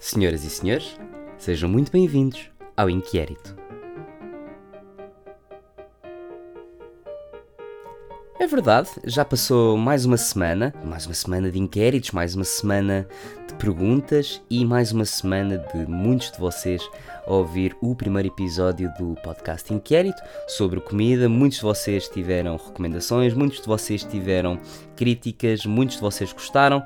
Senhoras e senhores, sejam muito bem-vindos ao Inquérito. É verdade, já passou mais uma semana, mais uma semana de inquéritos, mais uma semana de perguntas e mais uma semana de muitos de vocês a ouvir o primeiro episódio do podcast Inquérito sobre comida. Muitos de vocês tiveram recomendações, muitos de vocês tiveram críticas, muitos de vocês gostaram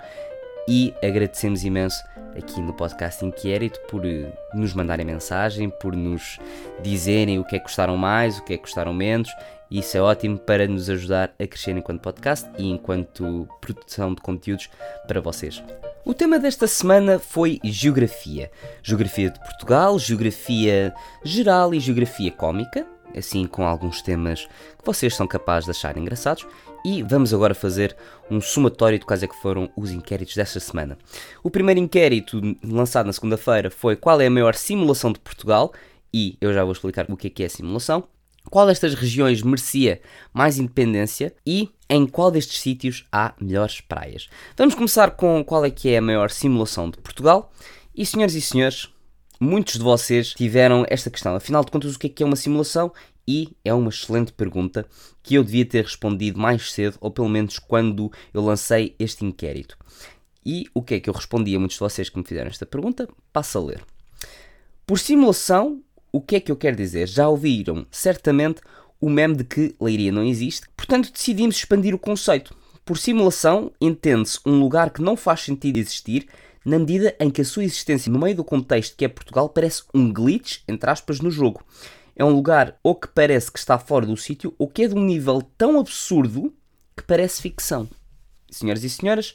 e agradecemos imenso aqui no podcast Inquérito por eh, nos mandarem mensagem, por nos dizerem o que é que gostaram mais, o que é que gostaram menos. Isso é ótimo para nos ajudar a crescer enquanto podcast e enquanto produção de conteúdos para vocês. O tema desta semana foi Geografia. Geografia de Portugal, Geografia geral e Geografia cómica, assim com alguns temas que vocês são capazes de achar engraçados. E vamos agora fazer um somatório de quais é que foram os inquéritos desta semana. O primeiro inquérito, lançado na segunda-feira, foi qual é a maior simulação de Portugal, e eu já vou explicar o que é que é simulação. Qual destas regiões merecia mais independência e em qual destes sítios há melhores praias? Vamos começar com qual é que é a maior simulação de Portugal. E senhoras e senhores, muitos de vocês tiveram esta questão. Afinal de contas, o que é que é uma simulação? E é uma excelente pergunta que eu devia ter respondido mais cedo, ou pelo menos quando eu lancei este inquérito. E o que é que eu respondi a muitos de vocês que me fizeram esta pergunta? Passa a ler. Por simulação, o que é que eu quero dizer? Já ouviram certamente o meme de que Leiria não existe, portanto decidimos expandir o conceito. Por simulação, entende-se um lugar que não faz sentido existir, na medida em que a sua existência no meio do contexto que é Portugal parece um glitch, entre aspas, no jogo. É um lugar ou que parece que está fora do sítio, ou que é de um nível tão absurdo que parece ficção. Senhoras e senhoras,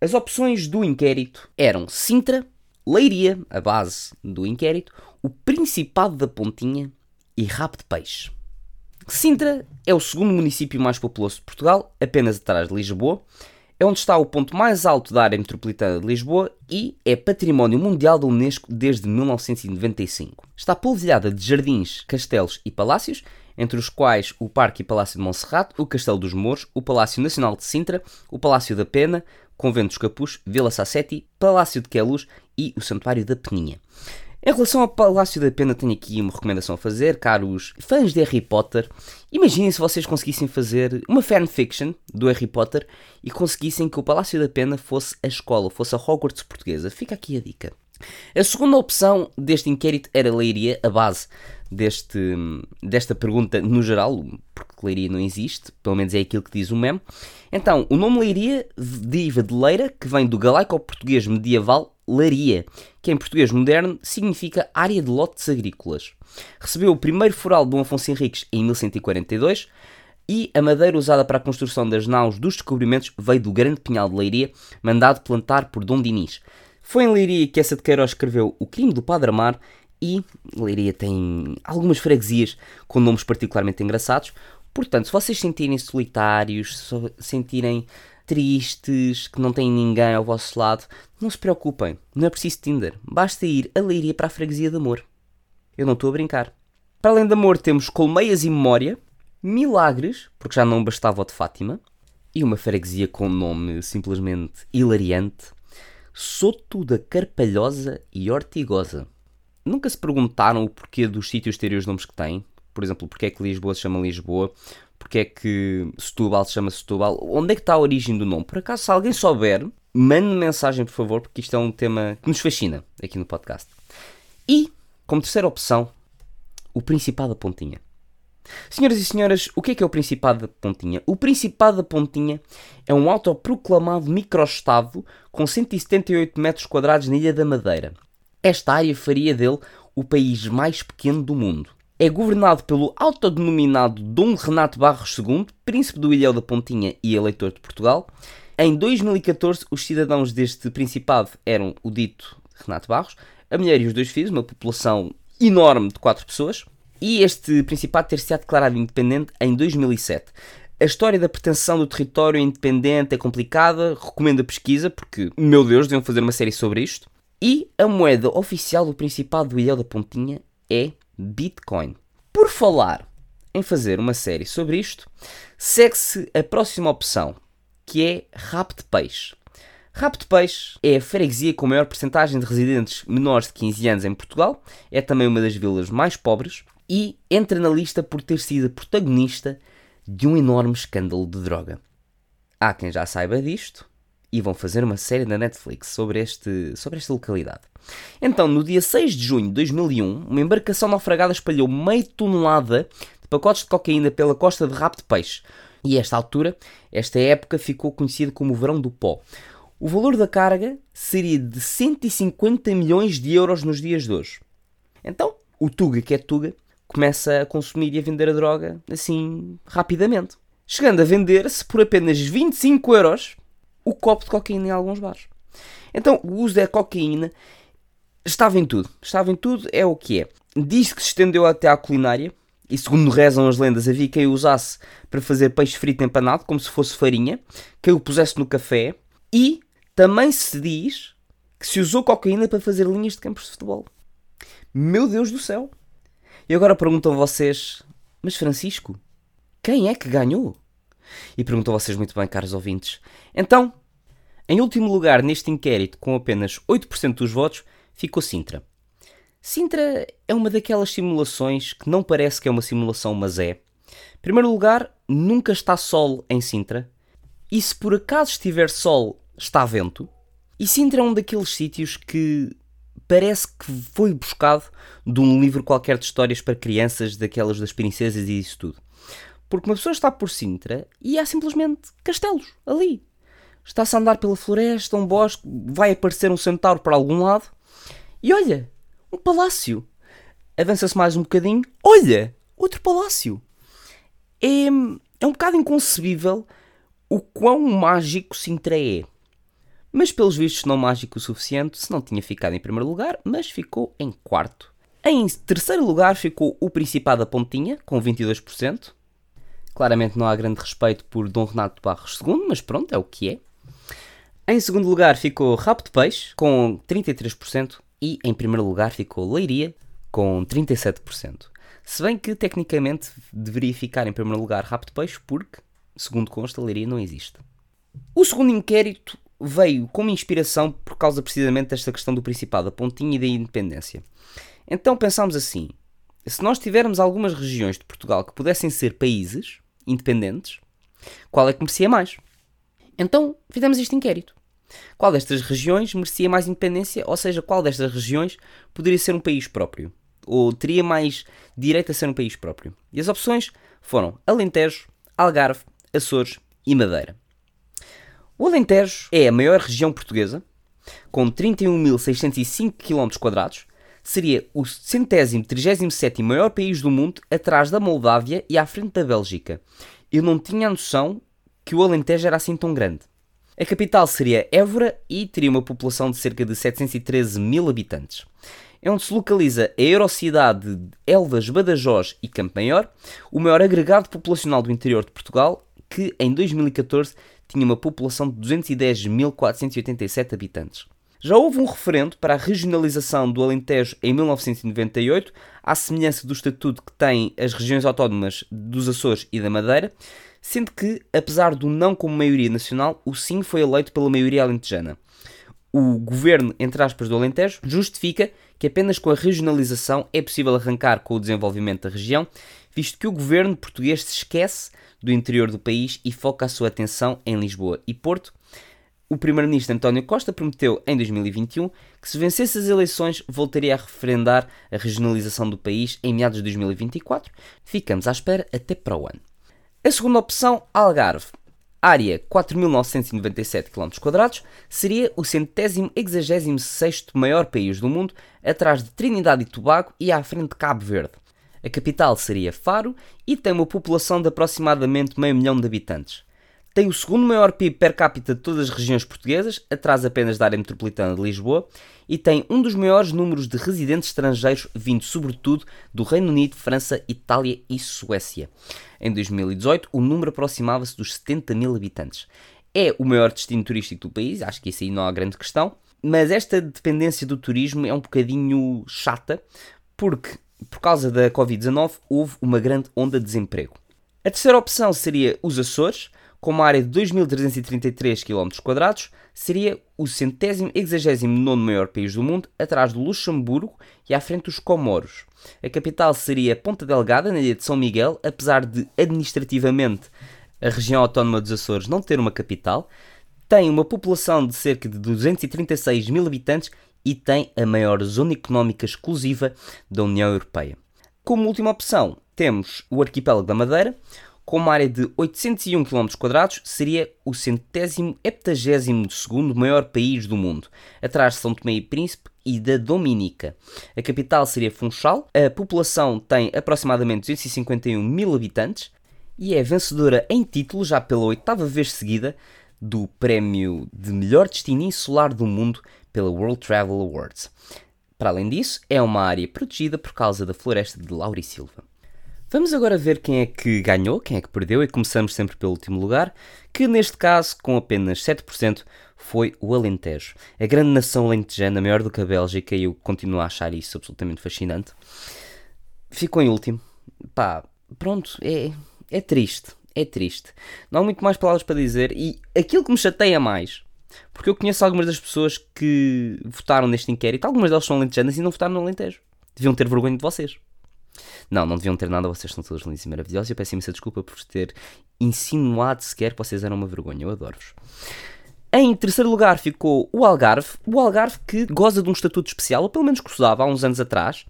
as opções do inquérito eram Sintra, Leiria, a base do inquérito, o Principado da Pontinha e Rabo de Peixe. Sintra é o segundo município mais populoso de Portugal, apenas atrás de Lisboa. É onde está o ponto mais alto da área metropolitana de Lisboa e é património mundial da Unesco desde 1995. Está polvilhada de jardins, castelos e palácios, entre os quais o Parque e Palácio de Monserrate, o Castelo dos Mouros, o Palácio Nacional de Sintra, o Palácio da Pena, Convento dos Capuz, Vila Sassetti, Palácio de Queluz e o Santuário da Peninha. Em relação ao Palácio da Pena, tenho aqui uma recomendação a fazer, caros fãs de Harry Potter. Imaginem se vocês conseguissem fazer uma fanfiction do Harry Potter e conseguissem que o Palácio da Pena fosse a escola, fosse a Hogwarts portuguesa. Fica aqui a dica. A segunda opção deste inquérito era Leiria, a base deste, desta pergunta no geral, porque Leiria não existe, pelo menos é aquilo que diz o meme. Então, o nome Leiria deriva de Leira, que vem do galaico-português medieval Laria, que em português moderno significa área de lotes agrícolas. Recebeu o primeiro foral de Dom Afonso Henriques em 1142 e a madeira usada para a construção das naus dos descobrimentos veio do grande pinhal de Leiria, mandado plantar por Dom Dinis. Foi em Leiria que essa de Queiroz escreveu O Crime do Padre Amar e Leiria tem algumas freguesias com nomes particularmente engraçados. Portanto, se vocês sentirem solitários, sentirem tristes, que não têm ninguém ao vosso lado, não se preocupem, não é preciso Tinder, basta ir a Leiria para a freguesia de amor. Eu não estou a brincar. Para além de amor, temos Colmeias e Memória, Milagres, porque já não bastava o de Fátima, e uma freguesia com nome simplesmente hilariante, Soto da Carpalhosa e Ortigosa. Nunca se perguntaram o porquê dos sítios terem os nomes que têm? Por exemplo, porque é que Lisboa se chama Lisboa? Porque é que Setúbal se chama Setúbal? Onde é que está a origem do nome? Por acaso, se alguém souber, mande mensagem, por favor, porque isto é um tema que nos fascina aqui no podcast. E, como terceira opção, o Principado da Pontinha. Senhoras e senhores, o que é que é o Principado da Pontinha? O Principado da Pontinha é um autoproclamado microestado com 178 metros quadrados na Ilha da Madeira. Esta área faria dele o país mais pequeno do mundo. É governado pelo autodenominado Dom Renato Barros II, príncipe do Ilhéu da Pontinha e eleitor de Portugal. Em 2014, os cidadãos deste principado eram o dito Renato Barros, a mulher e os dois filhos, uma população enorme de 4 pessoas. E este Principado ter-se-á declarado independente em 2007. A história da pretensão do território independente é complicada, recomendo a pesquisa, porque, meu Deus, deviam fazer uma série sobre isto. E a moeda oficial do Principado do Ilhéu da Pontinha é Bitcoin. Por falar em fazer uma série sobre isto, segue-se a próxima opção, que é de peixe. De Peixe é a freguesia com maior porcentagem de residentes menores de 15 anos em Portugal, é também uma das vilas mais pobres e entra na lista por ter sido protagonista de um enorme escândalo de droga. Há quem já saiba disto e vão fazer uma série na Netflix sobre, este, sobre esta localidade. Então, no dia 6 de junho de 2001, uma embarcação naufragada espalhou meio tonelada de pacotes de cocaína pela costa de Rabo de Peixe. E esta altura, esta época ficou conhecida como o Verão do Pó. O valor da carga seria de 150 milhões de euros nos dias de hoje. Então, o Tuga, que é Tuga, começa a consumir e a vender a droga assim rapidamente. Chegando a vender-se por apenas 25 euros o copo de cocaína em alguns bares. Então, o uso da cocaína estava em tudo. Estava em tudo, é o que é. Diz que se estendeu até à culinária, e segundo rezam as lendas, havia quem o usasse para fazer peixe frito empanado, como se fosse farinha, quem o pusesse no café, e também se diz que se usou cocaína para fazer linhas de campos de futebol. Meu Deus do céu! E agora perguntam vocês, mas Francisco, quem é que ganhou? E perguntam vocês muito bem, caros ouvintes. Então, em último lugar neste inquérito, com apenas 8% dos votos, ficou Sintra. Sintra é uma daquelas simulações que não parece que é uma simulação, mas é. Em primeiro lugar, nunca está sol em Sintra. E se por acaso estiver sol está vento. E Sintra é um daqueles sítios que parece que foi buscado de um livro qualquer de histórias para crianças, daquelas das princesas e isso tudo. Porque uma pessoa está por Sintra e há simplesmente castelos ali. Está-se a andar pela floresta, um bosque, vai aparecer um centauro para algum lado e olha, um palácio. Avança-se mais um bocadinho, olha, outro palácio. É, é um bocado inconcebível o quão mágico Sintra é mas pelos vistos não mágico o suficiente, se não tinha ficado em primeiro lugar, mas ficou em quarto. Em terceiro lugar ficou o Principado da Pontinha, com 22%. Claramente não há grande respeito por Dom Renato Barros II, mas pronto, é o que é. Em segundo lugar ficou Rabo de Peixe, com 33%, e em primeiro lugar ficou Leiria, com 37%. Se bem que tecnicamente deveria ficar em primeiro lugar Rabo de Peixe, porque, segundo consta, Leiria não existe. O segundo inquérito veio como inspiração por causa precisamente desta questão do Principado da Pontinha e da independência. Então pensámos assim: se nós tivermos algumas regiões de Portugal que pudessem ser países independentes, qual é que merecia mais? Então fizemos este inquérito. Qual destas regiões merecia mais independência? Ou seja, qual destas regiões poderia ser um país próprio? Ou teria mais direito a ser um país próprio? E as opções foram Alentejo, Algarve, Açores e Madeira. O Alentejo é a maior região portuguesa, com 31.605 km, seria o centésimo, trigésimo sétimo maior país do mundo, atrás da Moldávia e à frente da Bélgica. Eu não tinha a noção que o Alentejo era assim tão grande. A capital seria Évora e teria uma população de cerca de 713 mil habitantes. É onde se localiza a Eurocidade de Elvas, Badajoz e Campo Maior, o maior agregado populacional do interior de Portugal, que em 2014 tinha uma população de 210.487 habitantes. Já houve um referendo para a regionalização do Alentejo em 1998, à semelhança do estatuto que têm as regiões autónomas dos Açores e da Madeira, sendo que, apesar do não como maioria nacional, o sim foi eleito pela maioria alentejana. O governo, entre aspas, do Alentejo justifica que apenas com a regionalização é possível arrancar com o desenvolvimento da região, visto que o governo português se esquece do interior do país e foca a sua atenção em Lisboa e Porto. O primeiro-ministro António Costa prometeu em 2021 que se vencesse as eleições voltaria a referendar a regionalização do país em meados de 2024. Ficamos à espera até para o ano. A segunda opção, Algarve. Área 4.997 km, seria o centésimo exagésimo sexto maior país do mundo, atrás de Trinidade e Tobago e à frente de Cabo Verde. A capital seria Faro e tem uma população de aproximadamente meio milhão de habitantes. Tem o segundo maior PIB per capita de todas as regiões portuguesas, atrás apenas da área metropolitana de Lisboa, e tem um dos maiores números de residentes estrangeiros, vindo sobretudo do Reino Unido, França, Itália e Suécia. Em 2018, o número aproximava-se dos 70 mil habitantes. É o maior destino turístico do país, acho que isso aí não há grande questão, mas esta dependência do turismo é um bocadinho chata, porque por causa da Covid-19, houve uma grande onda de desemprego. A terceira opção seria os Açores, com uma área de 2.333 km, seria o centésimo exagésimo nono maior país do mundo, atrás do Luxemburgo e à frente dos Comoros. A capital seria Ponta Delgada, na ilha de São Miguel, apesar de administrativamente a região autónoma dos Açores não ter uma capital, tem uma população de cerca de 236 mil habitantes e tem a maior zona económica exclusiva da União Europeia. Como última opção, temos o arquipélago da Madeira, com uma área de 801 km, seria o centésimo heptagésimo segundo maior país do mundo, atrás de São Tomé e Príncipe e da Dominica. A capital seria Funchal, a população tem aproximadamente 251 mil habitantes e é vencedora em título, já pela oitava vez seguida, do prémio de melhor destino insular do mundo pela World Travel Awards. Para além disso, é uma área protegida por causa da floresta de Laurisilva. Vamos agora ver quem é que ganhou, quem é que perdeu, e começamos sempre pelo último lugar, que neste caso, com apenas 7%, foi o Alentejo. A grande nação alentejana, maior do que a Bélgica, e eu continuo a achar isso absolutamente fascinante, ficou em último. Pá, pronto, é, é triste, é triste. Não há muito mais palavras para dizer, e aquilo que me chateia mais, porque eu conheço algumas das pessoas que votaram neste inquérito, algumas delas são alentejanas e não votaram no Alentejo. Deviam ter vergonha de vocês. Não, não deviam ter nada, vocês são todos lindos e maravilhosos. Eu peço imensa desculpa por ter insinuado sequer que vocês eram uma vergonha. Eu adoro-vos. Em terceiro lugar ficou o Algarve. O Algarve que goza de um estatuto especial, ou pelo menos gozava há uns anos atrás,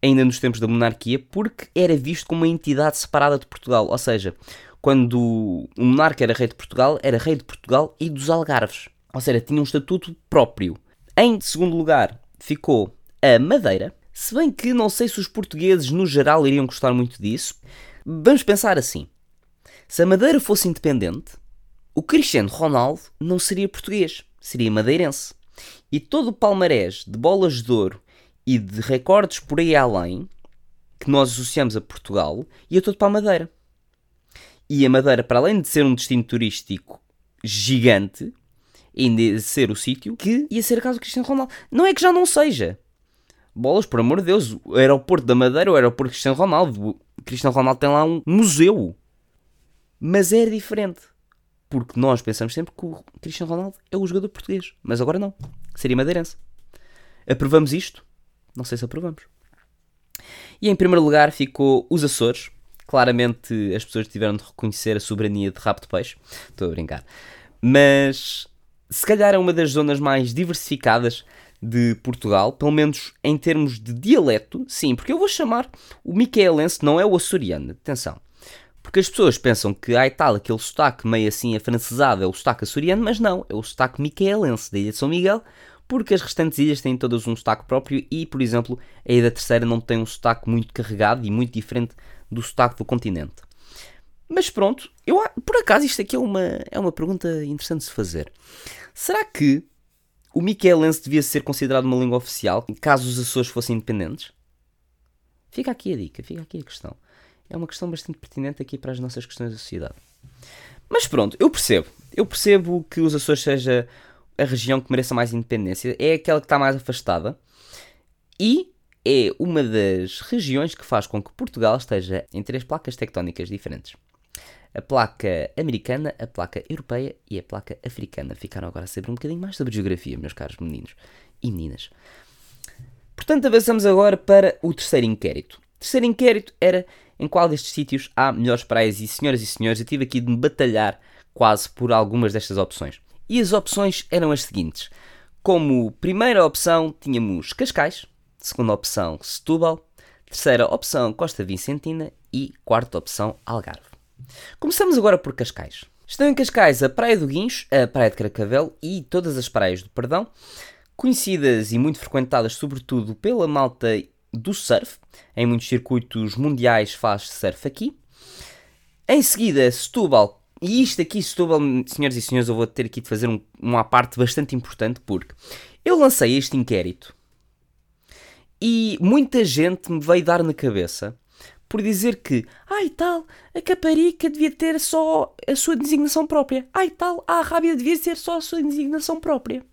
ainda nos tempos da monarquia, porque era visto como uma entidade separada de Portugal. Ou seja, quando o monarca era rei de Portugal, era rei de Portugal e dos Algarves. Ou seja, tinha um estatuto próprio. Em segundo lugar ficou a Madeira. Se bem que não sei se os portugueses no geral iriam gostar muito disso. Vamos pensar assim: se a Madeira fosse independente, o Cristiano Ronaldo não seria português, seria madeirense. E todo o palmarés de bolas de ouro e de recordes por aí além que nós associamos a Portugal ia todo para a Madeira. E a Madeira, para além de ser um destino turístico gigante, ainda ia ser o sítio que ia ser a casa do Cristiano Ronaldo. Não é que já não seja bolas, por amor de Deus, o aeroporto da Madeira, o aeroporto Cristiano Ronaldo. O Cristiano Ronaldo tem lá um museu. Mas é diferente. Porque nós pensamos sempre que o Cristiano Ronaldo é o jogador português. Mas agora não. Seria madeirense. Aprovamos isto? Não sei se aprovamos. E em primeiro lugar ficou os Açores. Claramente as pessoas tiveram de reconhecer a soberania de rabo de peixe. Estou a brincar. Mas se calhar é uma das zonas mais diversificadas de Portugal, pelo menos em termos de dialeto, sim, porque eu vou chamar o micaelense, não é o açoriano, atenção. Porque as pessoas pensam que há e tal, aquele sotaque meio assim afrancesado é o sotaque açoriano, mas não, é o sotaque micaelense da Ilha de São Miguel, porque as restantes ilhas têm todas um sotaque próprio e, por exemplo, a Ilha da Terceira não tem um sotaque muito carregado e muito diferente do sotaque do continente. Mas pronto, eu, por acaso isto aqui é uma, é uma pergunta interessante de se fazer. Será que o miquelense devia ser considerado uma língua oficial caso os Açores fossem independentes? Fica aqui a dica, fica aqui a questão. É uma questão bastante pertinente aqui para as nossas questões da sociedade. Mas pronto, eu percebo. Eu percebo que os Açores seja a região que mereça mais independência. É aquela que está mais afastada. E é uma das regiões que faz com que Portugal esteja em três placas tectónicas diferentes a placa americana, a placa europeia e a placa africana. Ficaram agora a saber um bocadinho mais sobre geografia, meus caros meninos e meninas. Portanto, avançamos agora para o terceiro inquérito. O terceiro inquérito era em qual destes sítios há melhores praias e, senhoras e senhores, eu tive aqui de me batalhar quase por algumas destas opções. E as opções eram as seguintes. Como primeira opção tínhamos Cascais, segunda opção Setúbal, terceira opção Costa Vicentina e quarta opção Algarve. Começamos agora por Cascais. Estão em Cascais a Praia do Guincho, a Praia de Caracavel e todas as praias do Perdão, conhecidas e muito frequentadas sobretudo pela malta do surf. Em muitos circuitos mundiais faz surf aqui. Em seguida, Setúbal. E isto aqui, Setúbal, senhoras e senhores, eu vou ter aqui de fazer um, uma parte bastante importante porque eu lancei este inquérito e muita gente me veio dar na cabeça por dizer que, ai tal, a Caparica devia ter só a sua designação própria. Ai tal, a Rábia devia ter só a sua designação própria.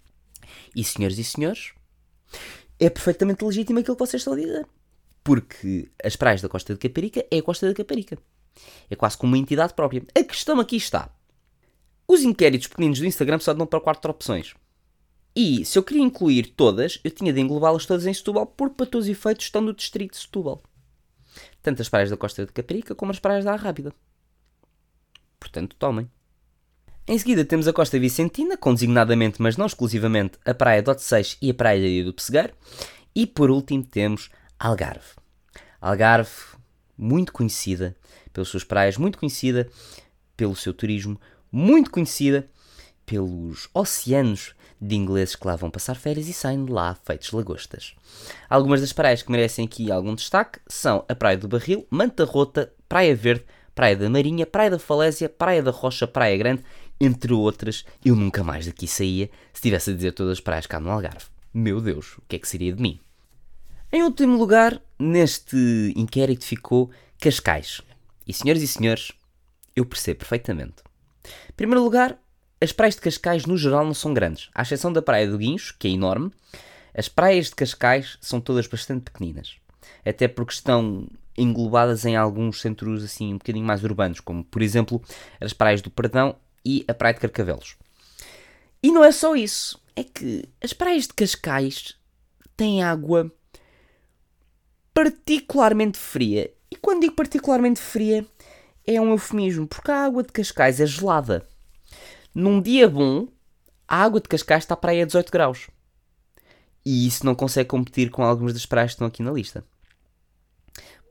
E senhores e senhores, é perfeitamente legítimo aquilo que vocês estão a dizer. Porque as praias da Costa de Caparica é a Costa da Caparica. É quase como uma entidade própria. A questão aqui está. Os inquéritos pequeninos do Instagram só dão para quatro opções. E se eu queria incluir todas, eu tinha de englobá-las todas em Setúbal, porque para todos os efeitos estão no distrito de Setúbal. Tanto as praias da Costa de Caparica como as praias da Arrábida. Portanto, tomem. Em seguida temos a Costa Vicentina, com designadamente, mas não exclusivamente, a Praia de Seixo e a Praia do Pessegueiro. E por último temos Algarve. Algarve, muito conhecida pelas suas praias, muito conhecida pelo seu turismo, muito conhecida pelos oceanos de ingleses que lá vão passar férias e saem de lá feitos lagostas. Algumas das praias que merecem aqui algum destaque são a Praia do Barril, Manta Rota, Praia Verde, Praia da Marinha, Praia da Falésia, Praia da Rocha, Praia Grande, entre outras. Eu nunca mais daqui saía se tivesse a dizer todas as praias cá no Algarve. Meu Deus, o que é que seria de mim? Em último lugar, neste inquérito ficou Cascais. E senhoras e senhores, eu percebo perfeitamente. Em primeiro lugar, as praias de Cascais no geral não são grandes, à exceção da Praia do Guincho, que é enorme. As praias de Cascais são todas bastante pequeninas, até porque estão englobadas em alguns centros assim um bocadinho mais urbanos, como por exemplo as praias do Perdão e a Praia de Carcavelos. E não é só isso, é que as praias de Cascais têm água particularmente fria. E quando digo particularmente fria, é um eufemismo, porque a água de Cascais é gelada. Num dia bom, a água de Cascais está para aí a 18 graus. E isso não consegue competir com algumas das praias que estão aqui na lista.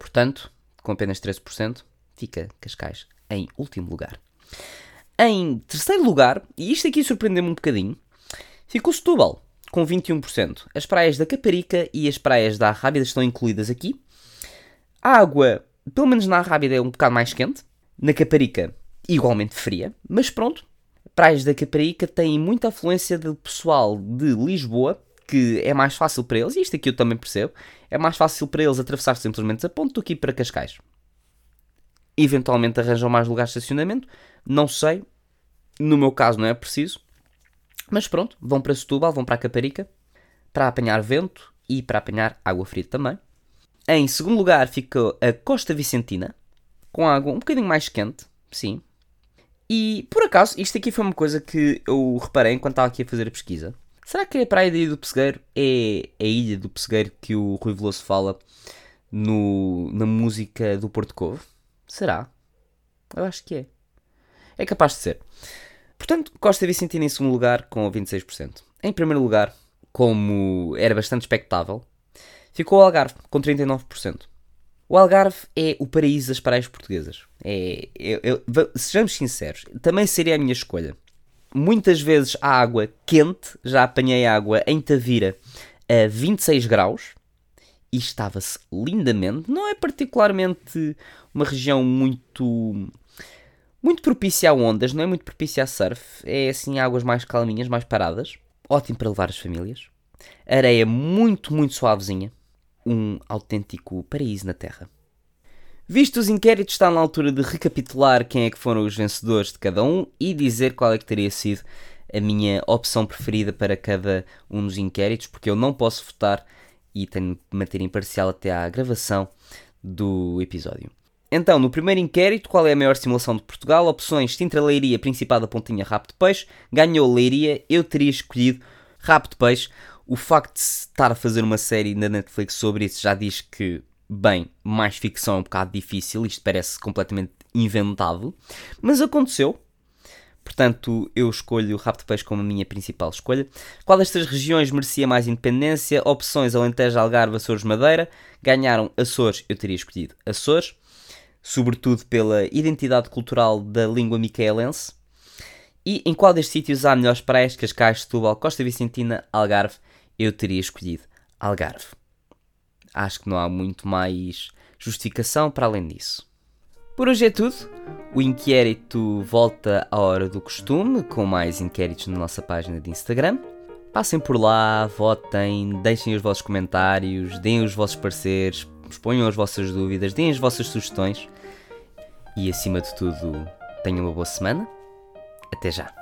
Portanto, com apenas 13%, fica Cascais em último lugar. Em terceiro lugar, e isto aqui surpreendeu-me um bocadinho, ficou Setúbal, com 21%. As praias da Caparica e as praias da Arrábida estão incluídas aqui. A água, pelo menos na Arrábida, é um bocado mais quente. Na Caparica, igualmente fria. Mas pronto, praias da Caparica têm muita afluência de pessoal de Lisboa, que é mais fácil para eles, e isto aqui eu também percebo, é mais fácil para eles atravessar simplesmente a ponte do que ir para Cascais. Eventualmente arranjam mais lugares de estacionamento, não sei, no meu caso não é preciso, mas pronto, vão para Setúbal, vão para a Caparica, para apanhar vento e para apanhar água fria também. Em segundo lugar ficou a Costa Vicentina, com água um bocadinho mais quente, sim. E por acaso, isto aqui foi uma coisa que eu reparei enquanto estava aqui a fazer a pesquisa. Será que a praia da Ilha do Pessegueiro é a Ilha do Pessegueiro que o Rui Veloso fala no, na música do Porto Covo? Será? Eu acho que é. É capaz de ser. Portanto, Costa Vicentina em segundo lugar com 26%. Em primeiro lugar, como era bastante expectável, ficou o Algarve com 39%. O Algarve é o paraíso das praias portuguesas. É, é, é, sejamos sinceros, também seria a minha escolha. Muitas vezes a água quente, já apanhei água em Tavira a 26 graus e estava-se lindamente. Não é particularmente uma região muito muito propícia a ondas, não é muito propícia a surf. É assim águas mais calminhas, mais paradas. Ótimo para levar as famílias. Areia muito, muito suavezinha. Um autêntico paraíso na Terra. Visto os inquéritos, está na altura de recapitular quem é que foram os vencedores de cada um e dizer qual é que teria sido a minha opção preferida para cada um dos inquéritos, porque eu não posso votar e tenho de manter imparcial até à gravação do episódio. Então, no primeiro inquérito, qual é a maior simulação de Portugal? Opções Sintra Leiria, Principado da Pontinha, Rabo de Peixe. Ganhou Leiria, eu teria escolhido Rabo de Peixe. O facto de estar a fazer uma série na Netflix sobre isso já diz que, bem, mais ficção é um bocado difícil, isto parece completamente inventado, mas aconteceu. Portanto, eu escolho o Rabo de Peixe como a minha principal escolha. Qual destas regiões merecia mais independência? Opções Alentejo, Algarve, Açores, Madeira. Ganharam Açores, eu teria escolhido Açores sobretudo pela identidade cultural da língua micaelense. E em qual destes sítios há melhores praias, Cascais, Setúbal, Costa Vicentina, Algarve? Eu teria escolhido Algarve. Acho que não há muito mais justificação para além disso. Por hoje é tudo. O inquérito volta à hora do costume, com mais inquéritos na nossa página de Instagram. Passem por lá, votem, deixem os vossos comentários, deem os vossos pareceres, exponham as vossas dúvidas, deem as vossas sugestões e, acima de tudo, tenham uma boa semana. Até já!